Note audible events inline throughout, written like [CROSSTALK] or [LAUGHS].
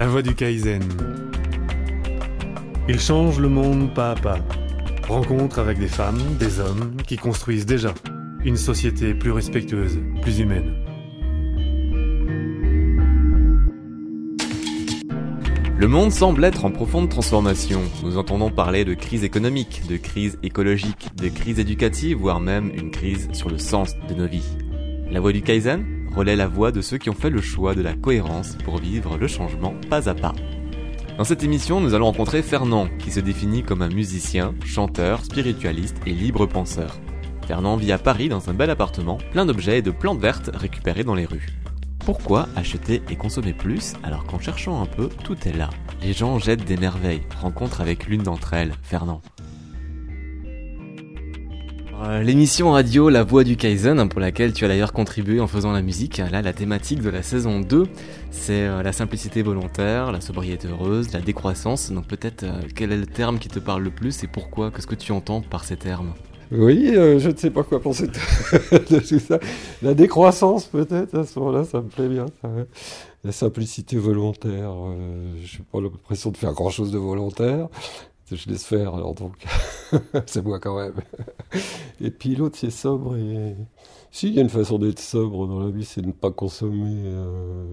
La voix du Kaizen. Il change le monde pas à pas. Rencontre avec des femmes, des hommes qui construisent déjà une société plus respectueuse, plus humaine. Le monde semble être en profonde transformation. Nous entendons parler de crise économique, de crise écologique, de crise éducative, voire même une crise sur le sens de nos vies. La voix du Kaizen? Relaie la voix de ceux qui ont fait le choix de la cohérence pour vivre le changement pas à pas. Dans cette émission, nous allons rencontrer Fernand, qui se définit comme un musicien, chanteur, spiritualiste et libre penseur. Fernand vit à Paris dans un bel appartement, plein d'objets et de plantes vertes récupérées dans les rues. Pourquoi acheter et consommer plus alors qu'en cherchant un peu, tout est là? Les gens jettent des merveilles. Rencontre avec l'une d'entre elles, Fernand. Euh, l'émission radio La Voix du Kaizen, hein, pour laquelle tu as d'ailleurs contribué en faisant la musique. Là, la thématique de la saison 2, c'est euh, la simplicité volontaire, la sobriété heureuse, la décroissance. Donc peut-être, euh, quel est le terme qui te parle le plus et pourquoi? Qu'est-ce que tu entends par ces termes? Oui, je ne sais pas quoi penser [LAUGHS] de, tout ça. La décroissance, peut-être, à ce moment-là, ça me plaît bien. La simplicité volontaire, je n'ai pas l'impression de faire grand-chose de volontaire je laisse faire, alors donc, [LAUGHS] c'est moi quand même. [LAUGHS] Et puis l'autre, c'est sobre. Et si, il y a une façon d'être sobre dans la vie, c'est de ne pas consommer euh,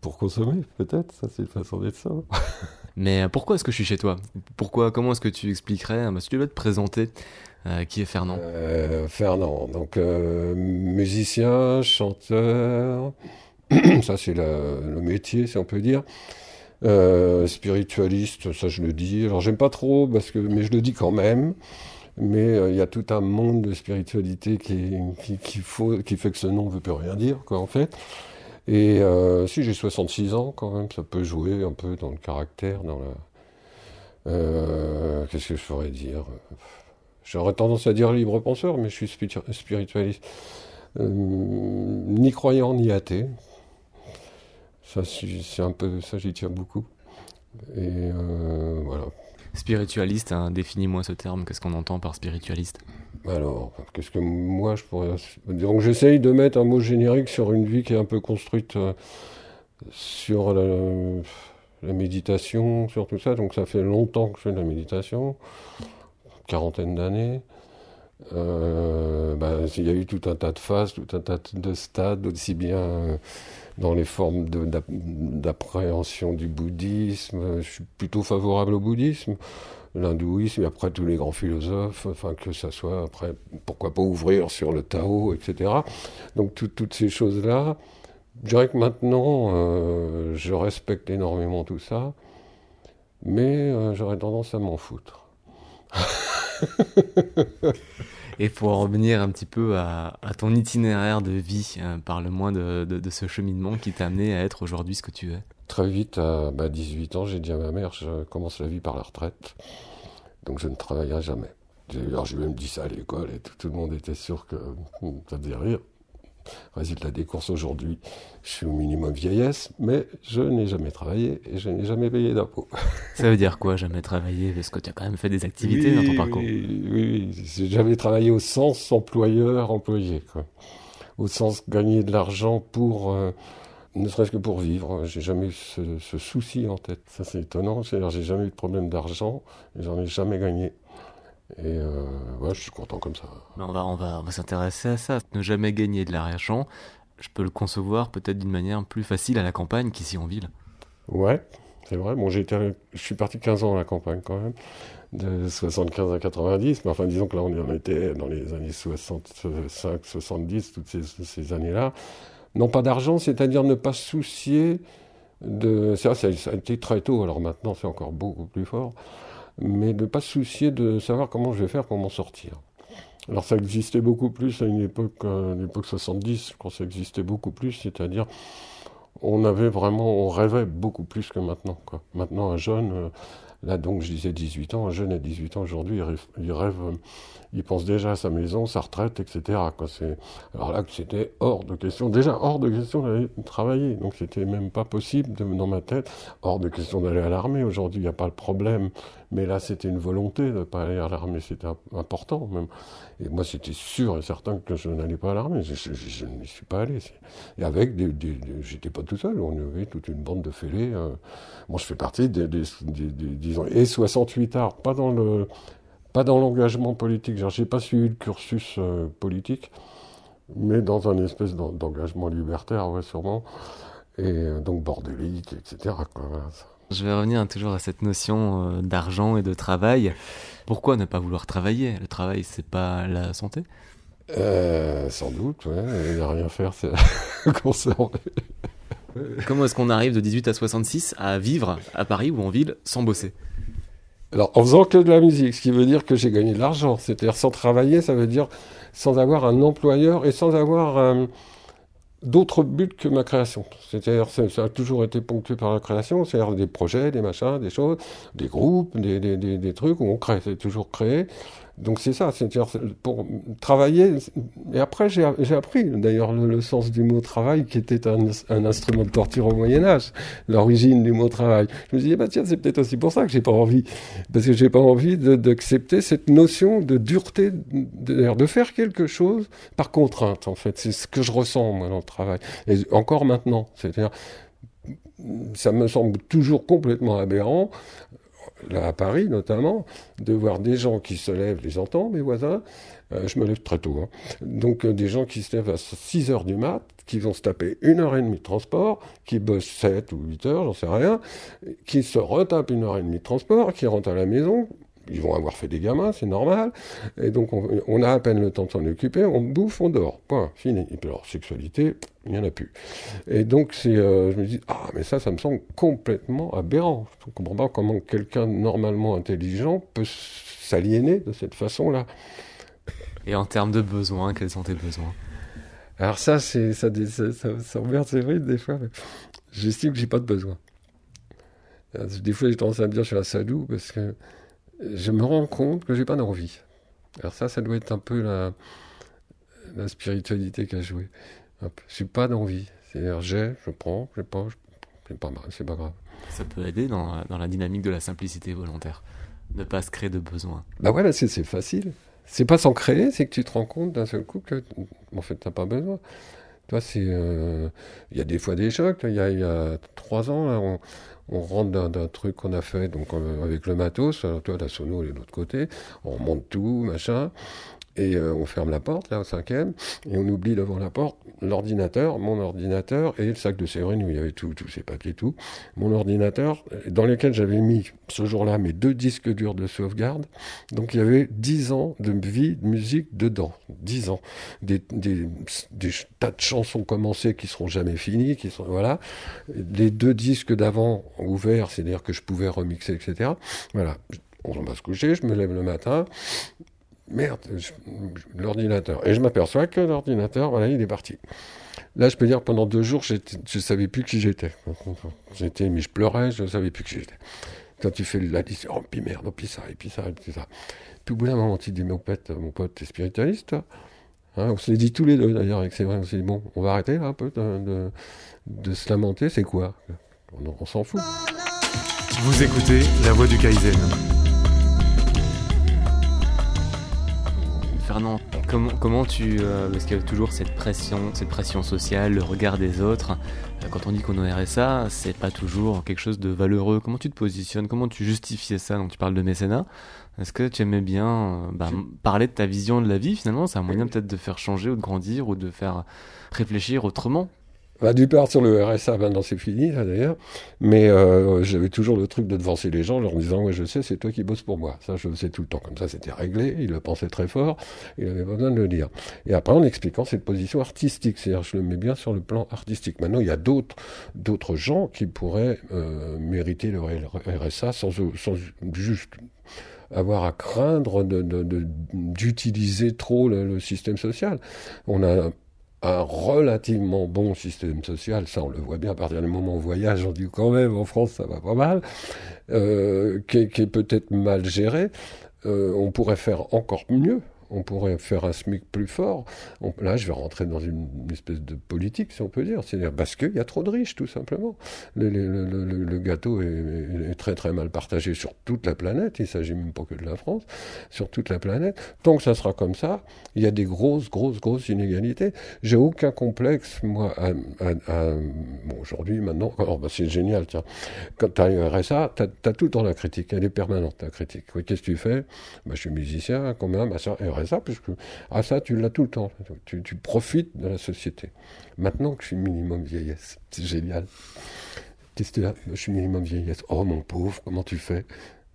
pour consommer, peut-être. Ça, c'est une façon d'être sobre. [LAUGHS] Mais euh, pourquoi est-ce que je suis chez toi? Pourquoi Comment est-ce que tu expliquerais bah, Si tu veux te présenter, euh, qui est Fernand? Fernand, donc musicien, chanteur. [CLEARS THROAT] ça, c'est le métier, si on peut dire. Euh, spiritualiste, ça je le dis. Alors j'aime pas trop, parce que, mais je le dis quand même. Mais euh, il y a tout un monde de spiritualité qui, fait que ce nom ne veut plus rien dire, quoi, en fait. Et euh, si j'ai 66 ans, quand même, ça peut jouer un peu dans le caractère, dans la. Qu'est-ce que je ferais dire? J'aurais tendance à dire libre penseur, mais je suis spiritualiste. ni croyant ni athée, ça, c'est un peu, ça, j'y tiens beaucoup. Et euh, voilà. Spiritualiste, hein, définis-moi ce terme. Qu'est-ce qu'on entend par spiritualiste? Alors, qu'est-ce que moi je pourrais. Donc, j'essaye de mettre un mot générique sur une vie qui est un peu construite euh, sur la, méditation, sur tout ça. Donc, ça fait longtemps que je fais de la méditation, quarantaine d'années. Euh, bah, il y a eu tout un tas de phases, tout un tas de stades, aussi bien dans les formes d'appréhension du bouddhisme. Je suis plutôt favorable au bouddhisme, l'hindouisme, et après tous les grands philosophes, enfin que ça soit après, pourquoi pas ouvrir sur le Tao, etc. Donc toutes ces choses-là, je dirais que maintenant, euh, je respecte énormément tout ça, mais euh, j'aurais tendance à m'en foutre. [LAUGHS] [LAUGHS] Et pour en revenir un petit peu à, ton itinéraire de vie, euh, parle-moi de, de, ce cheminement qui t'a amené à être aujourd'hui ce que tu es. Très vite, à 18 bah, ans, j'ai dit à ma mère, je commence la vie par la retraite, donc je ne travaillerai jamais. Alors j'ai même dit ça à l'école et tout, tout, le monde était sûr que hmm, ça faisait rire. Résultat des courses aujourd'hui, je suis au minimum vieillesse, mais je n'ai jamais travaillé et je n'ai jamais payé d'impôts. [LAUGHS] Ça veut dire quoi, jamais travaillé Parce que tu as quand même fait des activités dans ton parcours. Oui, oui, j'ai jamais travaillé au sens employeur-employé, au sens gagner de l'argent pour, euh, ne serait-ce que pour vivre. J'ai jamais eu ce, souci en tête. Ça c'est étonnant. J'ai jamais eu de problème d'argent et j'en ai jamais gagné. Et euh, ouais, je suis content comme ça. on va, on va, on va s'intéresser à ça. Ne jamais gagner de l'argent, je peux le concevoir peut-être d'une manière plus facile à la campagne qu'ici en ville. Ouais, c'est vrai. Bon, j'ai été, je suis parti 15 ans à la campagne quand même, de 75 à 90. Mais enfin, disons que là, on en était dans les années 65, 70, toutes ces, ces années-là. Non pas d'argent, c'est-à-dire ne pas se soucier de. Ça, ça a été très tôt, alors maintenant, c'est encore beaucoup plus fort mais de ne pas se soucier de savoir comment je vais faire pour m'en sortir. Alors ça existait beaucoup plus à une époque, à l'époque 70, quand ça existait beaucoup plus, c'est-à-dire on avait vraiment, on rêvait beaucoup plus que maintenant. Maintenant, un jeune, euh, là donc je disais 18 ans, un jeune à 18 ans aujourd'hui, il rêve, il, pense déjà à sa maison, sa retraite, etc. Quoi. Alors là, c'était hors de question, déjà hors de question d'aller travailler, donc c'était même pas possible dans ma tête, hors de question d'aller à l'armée. Aujourd'hui, il n'y a pas le problème Mais là, c'était une volonté de ne pas aller à l'armée, c'était important même. Et moi, c'était sûr et certain que je n'allais pas à l'armée. Je, je, n'y suis pas allé. Et avec des, j'étais pas tout seul, on avait toute une bande de fêlés. Euh. Moi, je fais partie des, disons, et 68 arts, pas dans le, pas dans l'engagement politique. Je n'ai pas suivi le cursus euh, politique, mais dans un espèce d'engagement libertaire, ouais, sûrement. Et euh, donc bordélique, etc. Je vais revenir toujours à cette notion euh, d'argent et de travail. Pourquoi ne pas vouloir travailler? Le travail, c'est pas la santé? Sans doute, ouais. Il n'y a rien à faire, c'est [LAUGHS] conserver. Comment est-ce qu'on arrive de 18 à 66 à vivre à Paris ou en ville sans bosser? Alors, en faisant que de la musique, ce qui veut dire que j'ai gagné de l'argent. C'est-à-dire, sans travailler, ça veut dire sans avoir un employeur et sans avoir euh, d'autres buts que ma création. C'est-à-dire, ça a toujours été ponctué par la création, c'est-à-dire des projets, des machins, des choses, des groupes, des, des, des, trucs où on crée. C'est toujours créé. Donc c'est ça, c'est pour travailler. Et après, j'ai appris d'ailleurs le, sens du mot travail, qui était un, instrument de torture au Moyen Âge, l'origine du mot travail. Je me dit, bah tiens, c'est peut-être aussi pour ça que j'ai pas envie, parce que j'ai pas envie d'accepter cette notion de dureté, de, de faire quelque chose par contrainte. En fait, c'est ce que je ressens moi dans le travail. Et encore maintenant, c'est-à-dire ça me semble toujours complètement aberrant là à Paris notamment, de voir des gens qui se lèvent, les entends, mes voisins, euh, je me lève très tôt, hein. donc euh, des gens qui se lèvent à 6 heures du mat, qui vont se taper une heure et demie de transport, qui bossent 7 ou 8 heures, j'en sais rien, qui se retapent une heure et demie de transport, qui rentrent à la maison, ils vont avoir fait des gamins, c'est normal. Et donc, on, a à peine le temps de s'en occuper, on bouffe, on dort. Point, fini. Et puis, alors, sexualité, il n'y en a plus. Et donc, c'est, euh, je me dis, ah, mais ça, ça me semble complètement aberrant. Je ne comprends pas comment quelqu'un normalement intelligent peut s'aliéner de cette façon-là. Et en termes de besoins, quels sont tes besoins? Alors, ça, c'est, ça, ça, ça, ça c'est vrai, des fois. J'estime que j'ai pas de besoin. Des fois, j'ai tendance à me dire, je suis un sadou, parce que je me rends compte que j'ai pas d'envie. Alors ça, ça doit être un peu la, la spiritualité qui a joué. J'ai pas d'envie. C'est-à-dire, j'ai, je prends, je pas, c'est pas mal, c'est pas grave. Ça peut aider dans, dans, la dynamique de la simplicité volontaire. Ne pas se créer de besoin. Bah ouais, c'est facile. C'est pas sans créer, c'est que tu te rends compte d'un seul coup que, en fait, t'as pas besoin. Toi, c'est, euh, il y a des fois des chocs. Il y a, trois ans, on, rentre d'un truc qu'on a fait donc euh, avec le matos, alors toi la sono est de l'autre côté, on monte tout, machin, et euh, on ferme la porte, là, au cinquième, et on oublie devant la porte l'ordinateur, mon ordinateur, et le sac de Séverine où il y avait tous ces papiers, tout. Mon ordinateur, dans lequel j'avais mis, ce jour-là, mes deux disques durs de sauvegarde. Donc il y avait dix ans de vie de musique dedans. Dix ans. Des, des, des, tas de chansons commencées qui seront jamais finies, qui sont, voilà. Les deux disques d'avant ouverts, c'est-à-dire que je pouvais remixer, etc. Voilà. On va se coucher, je me lève le matin, merde, l'ordinateur. Et je m'aperçois que l'ordinateur, voilà, il est parti. Là, je peux dire, pendant deux jours, je ne savais plus qui j'étais. J'étais, mais je pleurais, je ne savais plus qui j'étais. Quand tu fais la liste, oh, puis merde, oh, puis ça, et puis ça, et puis ça. Puis au bout d'un moment, tu dis, mon pote, mon pote, t'es spiritualiste, hein, On se l'est dit tous les deux, d'ailleurs, avec c'est vrai. On s'est dit, bon, on va arrêter, là, un peu, de, de, se lamenter, c'est quoi? On, on s'en fout. Vous écoutez La Voix du Kaizen. Fernand, comment, comment tu... Euh, parce qu'il y a toujours cette pression, cette pression sociale, le regard des autres. Euh, quand on dit qu'on est RSA, c'est pas toujours quelque chose de valeureux. Comment tu te positionnes? Comment tu justifies ça Donc tu parles de mécénat? Est-ce que tu aimais bien euh, bah, parler de ta vision de la vie finalement? C'est un moyen peut-être de faire changer ou de grandir ou de faire réfléchir autrement bah, du part sur le RSA, maintenant c'est fini, là d'ailleurs. Mais euh, j'avais toujours le truc de devancer les gens en leur disant Ouais, je sais, c'est toi qui bosses pour moi. Ça, je le sais tout le temps. Comme ça, c'était réglé. Il le pensait très fort. Il avait besoin de le dire. Et après, en expliquant cette position artistique, c'est-à-dire, je le mets bien sur le plan artistique. Maintenant, il y a d'autres, d'autres gens qui pourraient euh, mériter le RSA sans, sans juste avoir à craindre d'utiliser trop le, le, système social. On a un relativement bon système social, ça on le voit bien à partir du moment où on voyage, on dit quand même en France ça va pas mal, euh, qui, est, peut-être mal géré. Euh, on pourrait faire encore mieux, on pourrait faire un SMIC plus fort. là, je vais rentrer dans une, espèce de politique, si on peut dire. C'est-à-dire parce qu'il y a trop de riches, tout simplement. Le, gâteau est, très très mal partagé sur toute la planète. Il ne s'agit même pas que de la France, sur toute la planète. Tant que ça sera comme ça, il y a des grosses, grosses, grosses inégalités. J'ai aucun complexe, moi, bon, aujourd'hui, maintenant, [LAUGHS] oh, bah, c'est génial, tiens. Quand tu arrives à RSA, tu as, tout le temps la critique. Elle est permanente, la critique. Qu'est-ce que tu fais? Bah, Je suis musicien, combien bah, ça, ça, puisque ah, ça, tu l'as tout le temps. Tu, profites de la société. Maintenant que je suis minimum vieillesse, c'est génial. Qu'est-ce que Je suis minimum vieillesse. Oh mon pauvre, comment tu fais?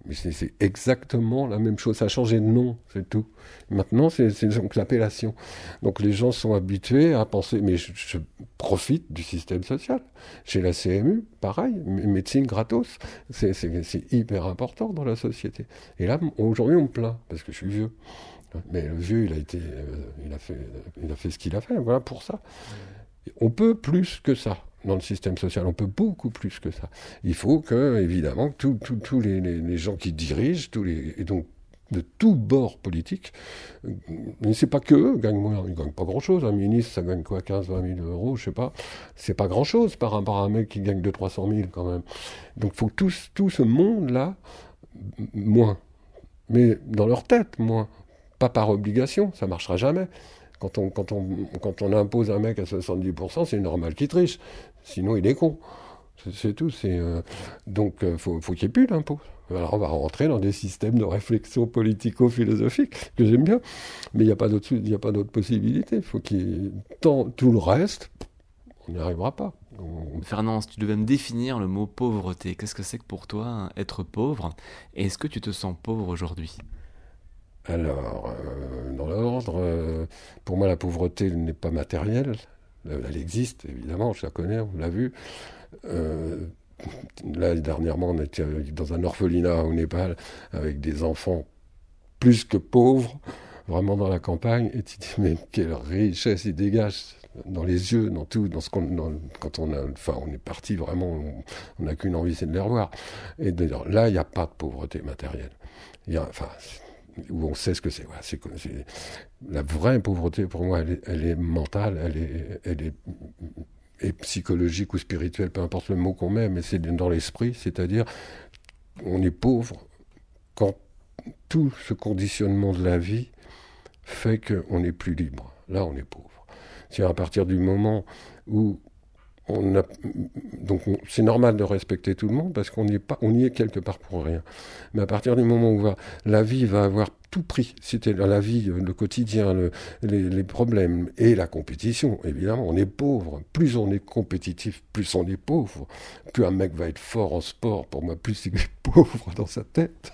Mais c'est exactement la même chose. Ça a changé de nom, c'est tout. Maintenant, c'est donc l'appellation. Donc les gens sont habitués à penser, mais je, profite du système social. Chez la CMU, pareil, médecine gratos, c'est hyper important dans la société. Et là, aujourd'hui, on me plaint, parce que je suis vieux. Mais le vieux, il a été, euh, il a fait, il a fait ce qu'il a fait. Voilà pour ça. On peut plus que ça dans le système social. On peut beaucoup plus que ça. Il faut que, évidemment, tous les, gens qui dirigent, et donc de tous bords politiques, mais c'est pas que eux gagnent moins, ils gagnent pas grand chose. Un ministre, ça gagne quoi, 15, 20 000 euros, je sais pas. C'est pas grand chose par rapport à un mec qui gagne 200, 300 000 quand même. Donc faut que tout ce monde-là, moins. Mais dans leur tête, moins. Pas par obligation, ça marchera jamais. Quand on, impose un mec à 70%, c'est normal qu'il triche. Sinon, il est con. C'est tout. Euh, donc, euh, faut, qu'il n'y ait plus d'impôt. Alors, on va rentrer dans des systèmes de réflexion politico-philosophique que j'aime bien. Mais il n'y a pas d'autre possibilité. Il faut qu'il Tant, tout le reste, on n'y arrivera pas. Fernand, tu devais me définir le mot pauvreté, qu'est-ce que c'est que pour toi être pauvre? Est-ce que tu te sens pauvre aujourd'hui? Alors, euh, dans l'ordre, euh, pour moi, la pauvreté n'est pas matérielle. Elle existe, évidemment, je la connais, on l'a vu. Euh, là, dernièrement, on était dans un orphelinat au Népal avec des enfants plus que pauvres, vraiment dans la campagne. Et tu dis, mais quelle richesse ils dégagent dans les yeux, dans tout, dans ce qu'on, quand on a, enfin, on est parti vraiment, on n'a qu'une envie, c'est de les revoir. Et là, il n'y a pas de pauvreté matérielle. Il y a, enfin, où on sait ce que c'est. la vraie pauvreté, pour moi, elle est, mentale, elle est, elle est, psychologique ou spirituelle, peu importe le mot qu'on met, mais c'est dans l'esprit, c'est-à-dire on est pauvre quand tout ce conditionnement de la vie fait qu'on n'est plus libre. Là, on est pauvre. C'est à partir du moment où donc c'est normal de respecter tout le monde parce qu'on n'y est pas, on y est quelque part pour rien. Mais à partir du moment où la vie va avoir tout prix. C'était la vie, le quotidien, les, problèmes et la compétition. Évidemment, on est pauvre. Plus on est compétitif, plus on est pauvre. Plus un mec va être fort en sport, pour moi, plus il est [LAUGHS] pauvre dans sa tête.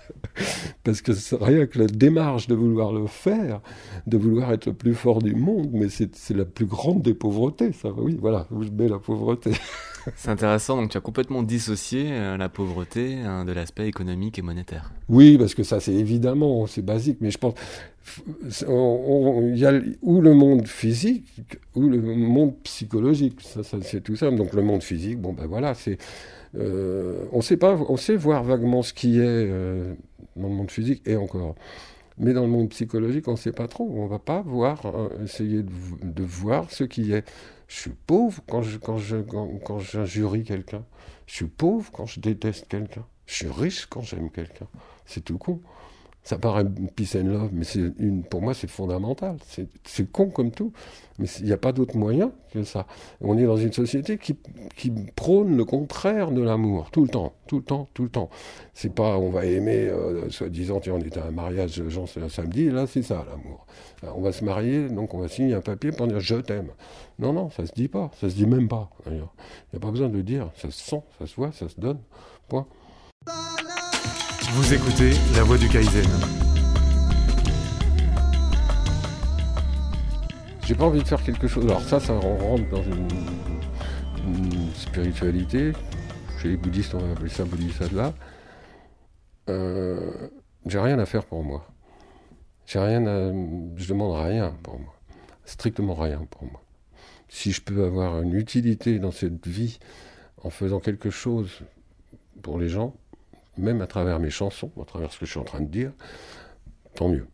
Parce que rien que la démarche de vouloir le faire, de vouloir être le plus fort du monde, mais c'est la plus grande des pauvretés. Ça, oui, voilà, où je mets la pauvreté. [LAUGHS] [LAUGHS] C'est intéressant, donc tu as complètement dissocié euh, la pauvreté hein, de l'aspect économique et monétaire. Oui, parce que ça c'est évidemment, c'est basique, mais je pense, il y a ou le monde physique ou le monde psychologique, ça, c'est tout ça. Donc le monde physique, bon ben voilà, c'est, euh, on sait pas, on sait voir vaguement ce qui est euh, dans le monde physique et encore. Mais dans le monde psychologique, on ne sait pas trop. On ne va pas voir, essayer de, voir ce qui est. Je suis pauvre quand je, quand je, quand, j'injurie quelqu'un. Je suis pauvre quand je déteste quelqu'un. Je suis riche quand j'aime quelqu'un. C'est tout con. Ça paraît peace and love, mais c'est pour moi, c'est fondamental. C'est con comme tout, mais il n'y a pas d'autre moyen que ça. On est dans une société qui, prône le contraire de l'amour, tout le temps, tout le temps, tout le temps. C'est pas, on va aimer, euh, soi-disant, on est à un mariage, genre, un samedi, là, c'est ça, l'amour. On va se marier, donc on va signer un papier pour dire je t'aime. Non, non, ça se dit pas, ça se dit même pas. Il n'y a pas besoin de le dire, ça se sent, ça se voit, ça se donne, point. Vous écoutez La Voix du Kaizen. J'ai pas envie de faire quelque chose. Alors ça, ça rentre dans une, spiritualité. Chez les bouddhistes, on va appeler ça bodhisattva. Euh, j'ai rien à faire pour moi. J'ai rien à, je demande rien pour moi. Strictement rien pour moi. Si je peux avoir une utilité dans cette vie en faisant quelque chose pour les gens, même à travers mes chansons, à travers ce que je suis en train de dire, tant mieux.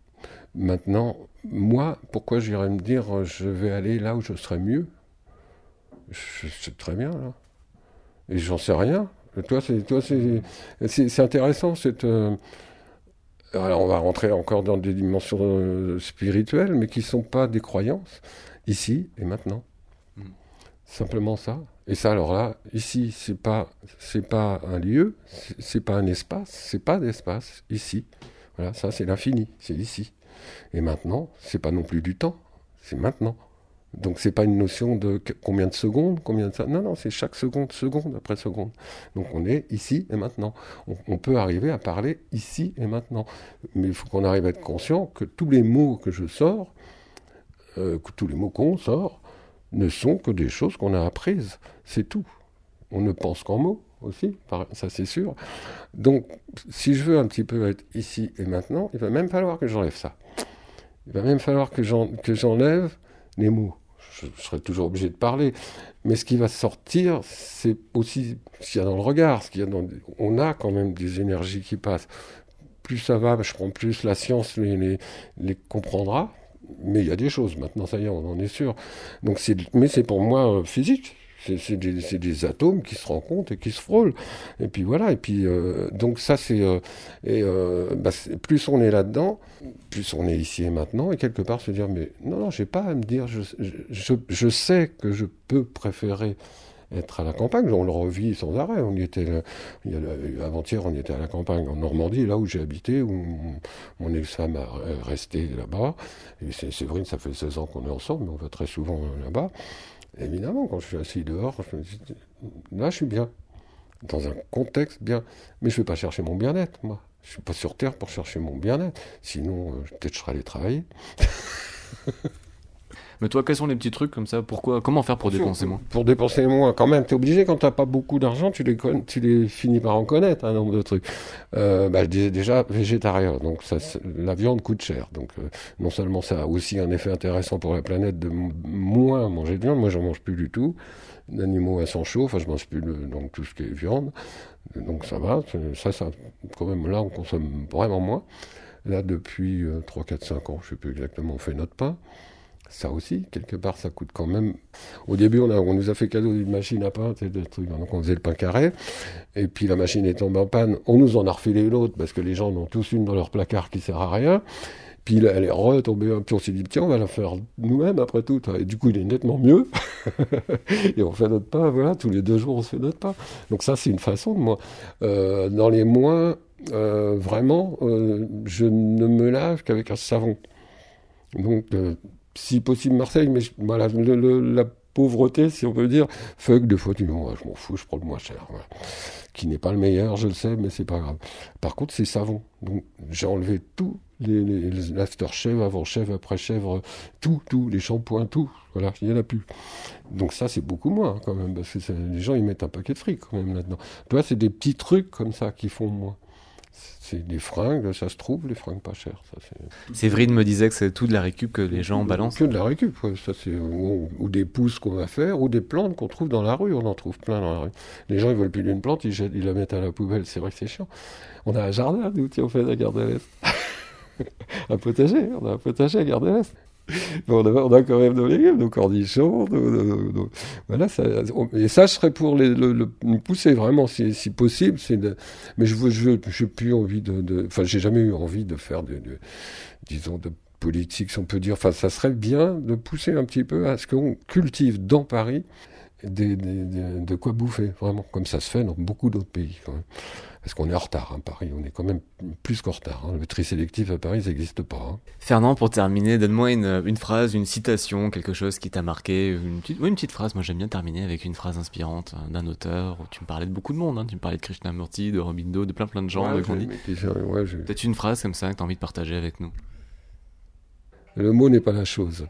Maintenant, moi, pourquoi j'irais me dire je vais aller là où je serai mieux? Je très bien là. Et j'en sais rien. Toi, c'est, toi, c'est, intéressant cette. Euh, alors, on va rentrer encore dans des dimensions euh, spirituelles, mais qui ne sont pas des croyances, ici et maintenant. Simplement ça. Et ça, alors là, ici, c'est pas, c'est pas un lieu, c'est pas un espace, c'est pas d'espace, ici. Voilà, ça, c'est l'infini, c'est ici. Et maintenant, c'est pas non plus du temps, c'est maintenant. Donc c'est pas une notion de combien de secondes, combien de ça. Non, non, c'est chaque seconde, seconde après seconde. Donc on est ici et maintenant. On, peut arriver à parler ici et maintenant. Mais il faut qu'on arrive à être conscient que tous les mots que je sors, euh, tous les mots qu'on sort, ne sont que des choses qu'on a apprises. C'est tout. On ne pense qu'en mots aussi, ça c'est sûr. Donc si je veux un petit peu être ici et maintenant, il va même falloir que j'enlève ça. Il va même falloir que j'enlève les mots je, serai toujours obligé de parler. Mais ce qui va sortir, c'est aussi ce qu'il y a dans le regard. Ce qu'il y a dans... On a quand même des énergies qui passent. Plus ça va, je prends plus, la science les, les, comprendra. Mais il y a des choses, maintenant, ça y est, on en est sûr. Donc mais c'est pour moi euh, physique. C'est des, des, atomes qui se rencontrent et qui se frôlent. Et puis voilà. Et puis euh, donc ça c'est euh, et bah, plus on est là-dedans, plus on est ici et maintenant. Et quelque part se dire mais non non j'ai pas à me dire je, je, sais que je peux préférer être à la campagne. On le revit sans arrêt. On y était avant-hier, on était à la campagne en Normandie, là où j'ai habité, où mon, ex-femme est resté là-bas. Et vrai, ça fait 16 ans qu'on est ensemble, mais on va très souvent là-bas. Évidemment, quand je suis assis dehors, je me dis, là, je suis bien. Dans un contexte bien. Mais je ne vais pas chercher mon bien-être, moi. Je ne suis pas sur Terre pour chercher mon bien-être. Sinon, euh, peut-être je serais allé travailler. [LAUGHS] Mais toi, quels sont les petits trucs comme ça? Pourquoi Comment faire pour dépenser moins? Pour dépenser moins, quand même, tu es obligé, quand tu n'as pas beaucoup d'argent, tu les, tu les finis par en connaître, un nombre de trucs. Euh, bah, je disais déjà végétarien, donc ça, la viande coûte cher. Donc euh, non seulement ça a aussi un effet intéressant pour la planète de moins manger de viande, moi j'en mange plus du tout. D'animaux à sang chaud, enfin je mange plus donc tout ce qui est viande. Donc ça va, ça, ça, quand même, là on consomme vraiment moins. Là, depuis 3, 4, 5 ans, je ne sais plus exactement, on fait notre pain ça aussi, quelque part, ça coûte quand même. Au début, on, a, on nous a fait cadeau d'une machine à pain, des trucs, donc on faisait le pain carré. Et puis la machine est tombée en panne, on nous en a refilé une autre parce que les gens en ont tous une dans leur placard qui sert à rien. Puis elle est retombée, puis on s'est dit, tiens, on va la faire nous-mêmes après tout. Et du coup, il est nettement mieux. [LAUGHS] et on fait notre pain, voilà, tous les deux jours, on se fait notre pain. Donc ça, c'est une façon de moi. Euh, dans les mois, euh, vraiment, euh, je ne me lave qu'avec un savon. Donc, si possible Marseille, mais la pauvreté, si on peut dire, fuck de fois, je m'en fous, je prends le moins cher. Qui n'est pas le meilleur, je le sais, mais c'est pas grave. Par contre, c'est savon. Donc, j'ai enlevé tout, les, les, les avant-shave, après-chèvre, tout, tout, les shampoings, tout. Voilà, il n'y en a plus. Donc ça, c'est beaucoup moins, quand même, parce que les gens, ils mettent un paquet de fric, quand même, là-dedans. Toi, c'est des petits trucs comme ça qui font moins c'est des fringues, ça se trouve, les fringues pas chères. Séverine me disait que c'est tout de la récup que les gens balancent. Que de la récup, ça c'est ou, des pousses qu'on va faire, ou des plantes qu'on trouve dans la rue. On en trouve plein dans la rue. Les gens ils veulent plus d'une plante, ils, ils, la mettent à la poubelle. C'est vrai que c'est chiant. On a un jardin, nous, on fait la garde à l'Est. [LAUGHS] un potager, on a un potager à garde à l'Est. On, a, on, a, quand même nos légumes, nos cornichons, voilà. Et ça, je serais pour les, le, pousser vraiment, si, si possible. Mais je je, plus envie de, enfin, j'ai jamais eu envie de faire de, de, disons, de politique, si on peut dire. Enfin, ça serait bien de pousser un petit peu à ce qu'on cultive dans Paris de quoi bouffer, vraiment, comme ça se fait dans beaucoup d'autres pays. Quand même. Parce qu'on est en retard, hein, Paris, on est quand même plus qu'en retard. Hein. Le tri sélectif à Paris, ça n'existe pas. Hein. Fernand, pour terminer, donne-moi une, une, phrase, une citation, quelque chose qui t'a marqué, une petite, une petite phrase. Moi, j'aime bien terminer avec une phrase inspirante d'un auteur. Où tu me parlais de beaucoup de monde, tu me parlais de Krishnamurti, de Robindo, de plein plein de gens. Ouais, Peut-être une phrase comme ça que tu as envie de partager avec nous. Le mot n'est pas la chose.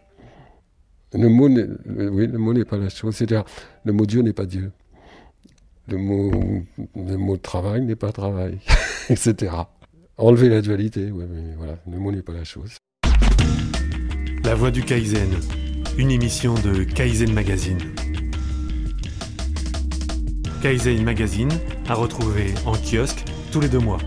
Le mot, oui, le mot n'est pas la chose. C'est-à-dire, le mot Dieu n'est pas Dieu le mot, travail n'est pas travail, [LAUGHS] etc. Enlever la dualité, mais voilà, le mot n'est pas la chose. La voix du Kaizen, une émission de Kaizen Magazine. Kaizen Magazine à retrouver en kiosque tous les deux mois.